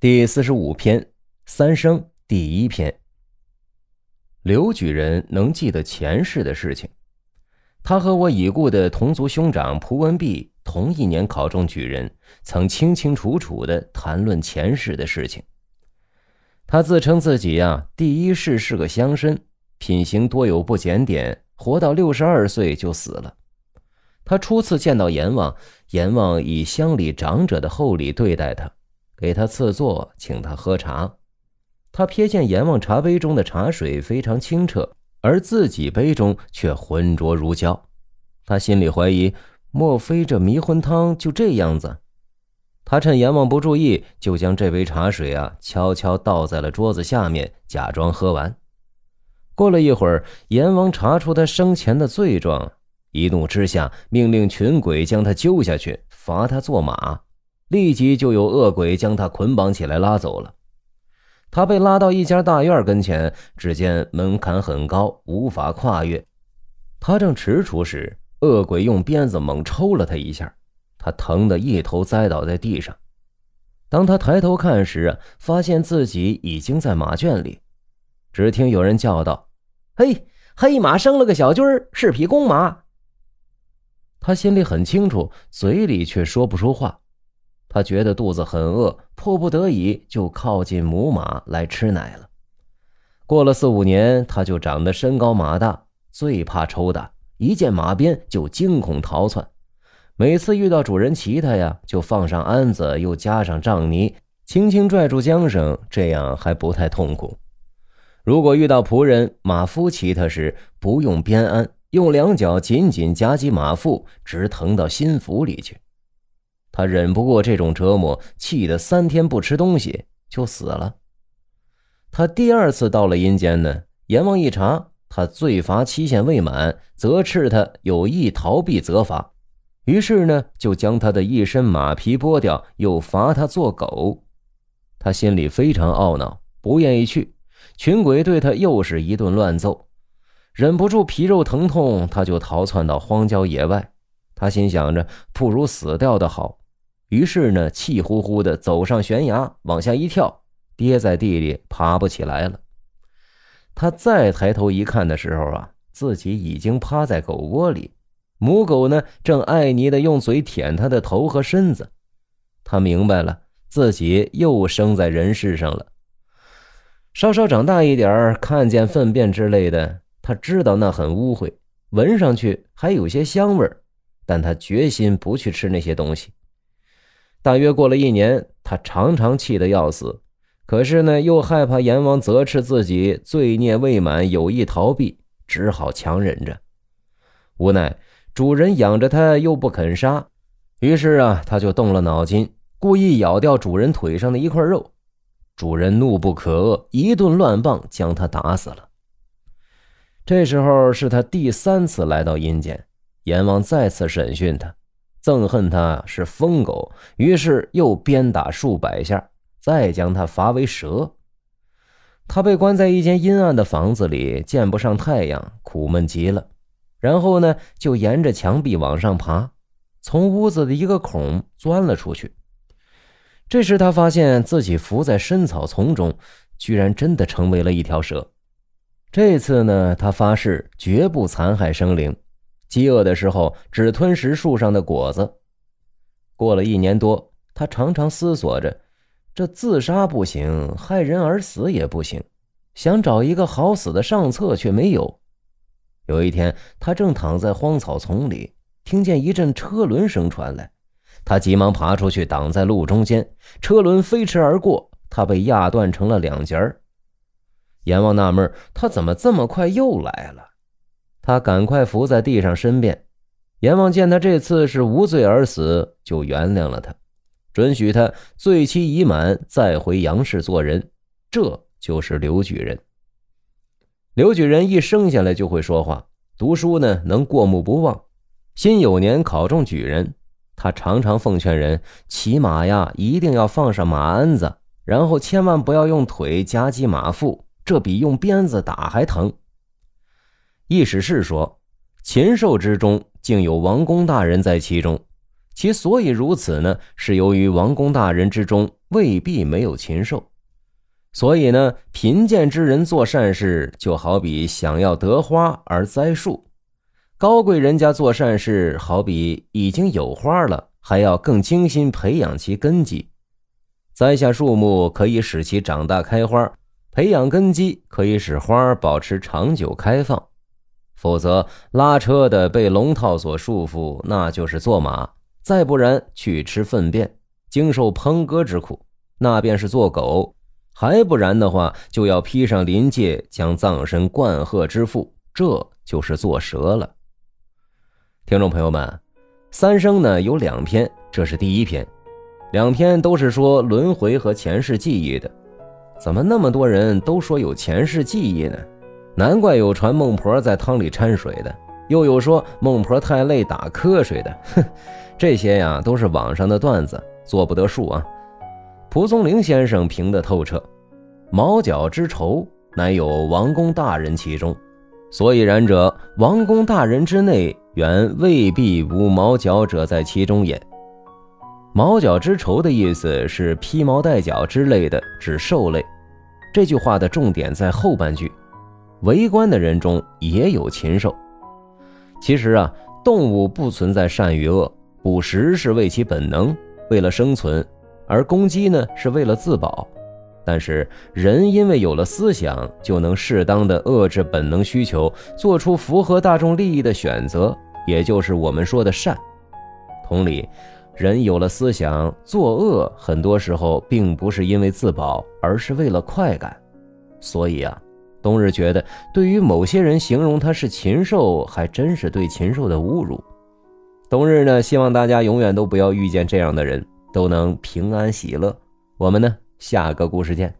第四十五篇三生第一篇。刘举人能记得前世的事情，他和我已故的同族兄长蒲文弼同一年考中举人，曾清清楚楚的谈论前世的事情。他自称自己呀，第一世是个乡绅，品行多有不检点，活到六十二岁就死了。他初次见到阎王，阎王以乡里长者的厚礼对待他。给他赐座，请他喝茶。他瞥见阎王茶杯中的茶水非常清澈，而自己杯中却浑浊如胶。他心里怀疑，莫非这迷魂汤就这样子？他趁阎王不注意，就将这杯茶水啊悄悄倒在了桌子下面，假装喝完。过了一会儿，阎王查出他生前的罪状，一怒之下，命令群鬼将他揪下去，罚他做马。立即就有恶鬼将他捆绑起来拉走了。他被拉到一家大院跟前，只见门槛很高，无法跨越。他正踟蹰时，恶鬼用鞭子猛抽了他一下，他疼得一头栽倒在地上。当他抬头看时，发现自己已经在马圈里。只听有人叫道：“嘿，黑马生了个小驹儿，是匹公马。”他心里很清楚，嘴里却说不出话。他觉得肚子很饿，迫不得已就靠近母马来吃奶了。过了四五年，他就长得身高马大，最怕抽打，一见马鞭就惊恐逃窜。每次遇到主人骑他呀，就放上鞍子，又加上杖泥，轻轻拽住缰绳，这样还不太痛苦。如果遇到仆人、马夫骑他时，不用鞭鞍，用两脚紧紧夹击马腹，直疼到心腹里去。他忍不过这种折磨，气得三天不吃东西就死了。他第二次到了阴间呢，阎王一查，他罪罚期限未满，责斥他有意逃避责罚，于是呢，就将他的一身马皮剥掉，又罚他做狗。他心里非常懊恼，不愿意去。群鬼对他又是一顿乱揍，忍不住皮肉疼痛，他就逃窜到荒郊野外。他心想着，不如死掉的好。于是呢，气呼呼的走上悬崖，往下一跳，跌在地里，爬不起来了。他再抬头一看的时候啊，自己已经趴在狗窝里，母狗呢正爱昵的用嘴舔他的头和身子。他明白了，自己又生在人世上了。稍稍长大一点看见粪便之类的，他知道那很污秽，闻上去还有些香味但他决心不去吃那些东西。大约过了一年，他常常气得要死，可是呢，又害怕阎王责斥自己罪孽未满，有意逃避，只好强忍着。无奈主人养着他又不肯杀，于是啊，他就动了脑筋，故意咬掉主人腿上的一块肉。主人怒不可遏，一顿乱棒将他打死了。这时候是他第三次来到阴间，阎王再次审讯他。憎恨他是疯狗，于是又鞭打数百下，再将他罚为蛇。他被关在一间阴暗的房子里，见不上太阳，苦闷极了。然后呢，就沿着墙壁往上爬，从屋子的一个孔钻了出去。这时他发现自己伏在深草丛中，居然真的成为了一条蛇。这次呢，他发誓绝不残害生灵。饥饿的时候，只吞食树上的果子。过了一年多，他常常思索着：这自杀不行，害人而死也不行，想找一个好死的上策却没有。有一天，他正躺在荒草丛里，听见一阵车轮声传来，他急忙爬出去，挡在路中间。车轮飞驰而过，他被压断成了两截儿。阎王纳闷：他怎么这么快又来了？他赶快伏在地上申辩，阎王见他这次是无罪而死，就原谅了他，准许他罪期已满，再回阳世做人。这就是刘举人。刘举人一生下来就会说话，读书呢能过目不忘。辛酉年考中举人，他常常奉劝人骑马呀，一定要放上马鞍子，然后千万不要用腿夹击马腹，这比用鞭子打还疼。意史是说，禽兽之中竟有王公大人在其中，其所以如此呢？是由于王公大人之中未必没有禽兽。所以呢，贫贱之人做善事，就好比想要得花而栽树；高贵人家做善事，好比已经有花了，还要更精心培养其根基。栽下树木可以使其长大开花，培养根基可以使花保持长久开放。否则，拉车的被龙套所束缚，那就是做马；再不然去吃粪便，经受烹割之苦，那便是做狗。还不然的话，就要披上鳞戒，将葬身灌壑之腹，这就是做蛇了。听众朋友们，三生呢有两篇，这是第一篇，两篇都是说轮回和前世记忆的。怎么那么多人都说有前世记忆呢？难怪有传孟婆在汤里掺水的，又有说孟婆太累打瞌睡的。哼，这些呀都是网上的段子，做不得数啊。蒲松龄先生评得透彻：“毛角之仇，乃有王公大人其中。所以然者，王公大人之内，原未必无毛角者在其中也。毛角之仇的意思是披毛戴角之类的，指兽类。这句话的重点在后半句：围观的人中也有禽兽。其实啊，动物不存在善与恶，捕食是为其本能，为了生存。”而攻击呢，是为了自保，但是人因为有了思想，就能适当的遏制本能需求，做出符合大众利益的选择，也就是我们说的善。同理，人有了思想，作恶很多时候并不是因为自保，而是为了快感。所以啊，冬日觉得，对于某些人形容他是禽兽，还真是对禽兽的侮辱。冬日呢，希望大家永远都不要遇见这样的人。都能平安喜乐。我们呢，下个故事见。